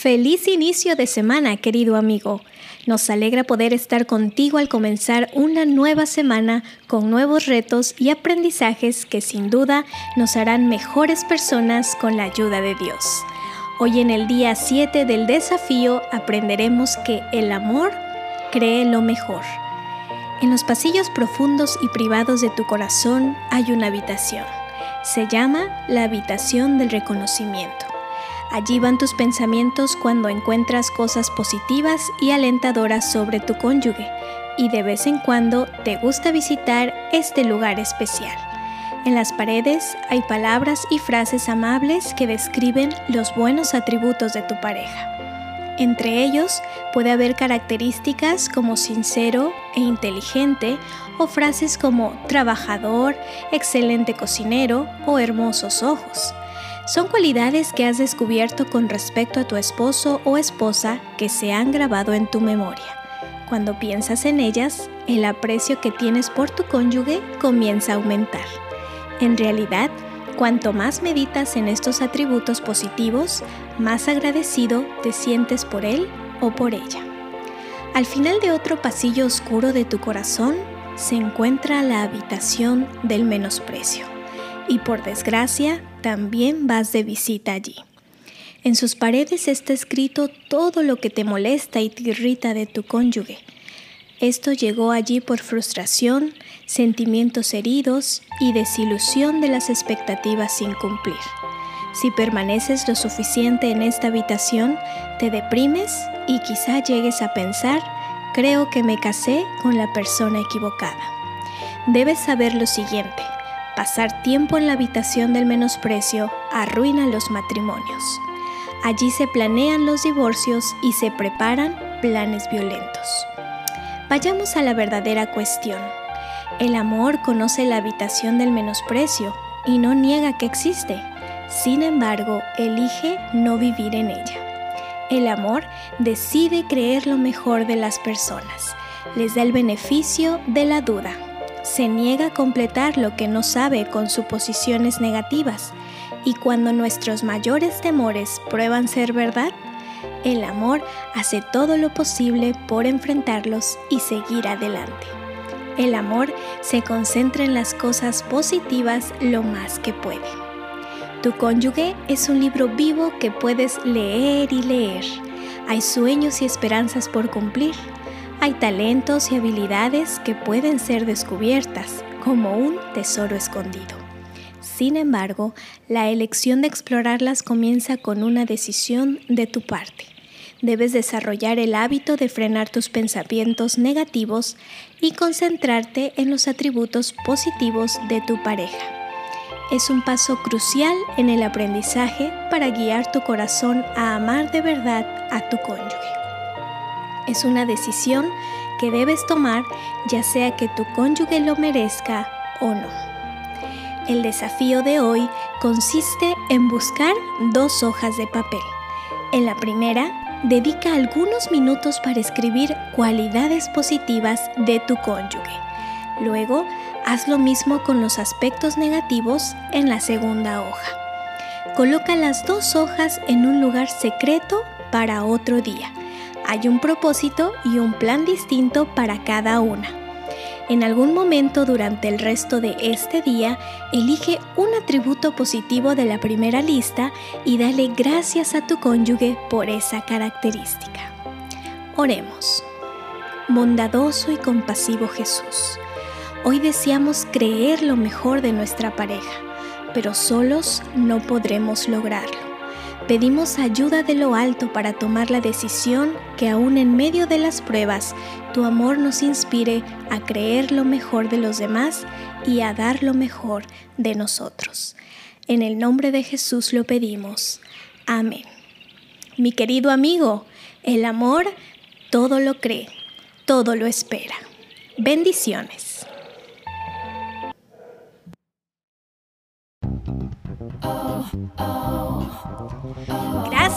Feliz inicio de semana, querido amigo. Nos alegra poder estar contigo al comenzar una nueva semana con nuevos retos y aprendizajes que sin duda nos harán mejores personas con la ayuda de Dios. Hoy en el día 7 del desafío aprenderemos que el amor cree lo mejor. En los pasillos profundos y privados de tu corazón hay una habitación. Se llama la habitación del reconocimiento. Allí van tus pensamientos cuando encuentras cosas positivas y alentadoras sobre tu cónyuge y de vez en cuando te gusta visitar este lugar especial. En las paredes hay palabras y frases amables que describen los buenos atributos de tu pareja. Entre ellos puede haber características como sincero e inteligente o frases como trabajador, excelente cocinero o hermosos ojos. Son cualidades que has descubierto con respecto a tu esposo o esposa que se han grabado en tu memoria. Cuando piensas en ellas, el aprecio que tienes por tu cónyuge comienza a aumentar. En realidad, cuanto más meditas en estos atributos positivos, más agradecido te sientes por él o por ella. Al final de otro pasillo oscuro de tu corazón se encuentra la habitación del menosprecio. Y por desgracia, también vas de visita allí. En sus paredes está escrito todo lo que te molesta y te irrita de tu cónyuge. Esto llegó allí por frustración, sentimientos heridos y desilusión de las expectativas sin cumplir. Si permaneces lo suficiente en esta habitación, te deprimes y quizá llegues a pensar, creo que me casé con la persona equivocada. Debes saber lo siguiente, Pasar tiempo en la habitación del menosprecio arruina los matrimonios. Allí se planean los divorcios y se preparan planes violentos. Vayamos a la verdadera cuestión. El amor conoce la habitación del menosprecio y no niega que existe. Sin embargo, elige no vivir en ella. El amor decide creer lo mejor de las personas. Les da el beneficio de la duda se niega a completar lo que no sabe con suposiciones negativas y cuando nuestros mayores temores prueban ser verdad, el amor hace todo lo posible por enfrentarlos y seguir adelante. El amor se concentra en las cosas positivas lo más que puede. Tu cónyuge es un libro vivo que puedes leer y leer. Hay sueños y esperanzas por cumplir hay talentos y habilidades que pueden ser descubiertas como un tesoro escondido. Sin embargo, la elección de explorarlas comienza con una decisión de tu parte. Debes desarrollar el hábito de frenar tus pensamientos negativos y concentrarte en los atributos positivos de tu pareja. Es un paso crucial en el aprendizaje para guiar tu corazón a amar de verdad a tu cónyuge es una decisión que debes tomar ya sea que tu cónyuge lo merezca o no. El desafío de hoy consiste en buscar dos hojas de papel. En la primera, dedica algunos minutos para escribir cualidades positivas de tu cónyuge. Luego, haz lo mismo con los aspectos negativos en la segunda hoja. Coloca las dos hojas en un lugar secreto para otro día hay un propósito y un plan distinto para cada una. En algún momento durante el resto de este día, elige un atributo positivo de la primera lista y dale gracias a tu cónyuge por esa característica. Oremos. Bondadoso y compasivo Jesús, hoy deseamos creer lo mejor de nuestra pareja, pero solos no podremos lograrlo. Pedimos ayuda de lo alto para tomar la decisión que aún en medio de las pruebas, tu amor nos inspire a creer lo mejor de los demás y a dar lo mejor de nosotros. En el nombre de Jesús lo pedimos. Amén. Mi querido amigo, el amor todo lo cree, todo lo espera. Bendiciones.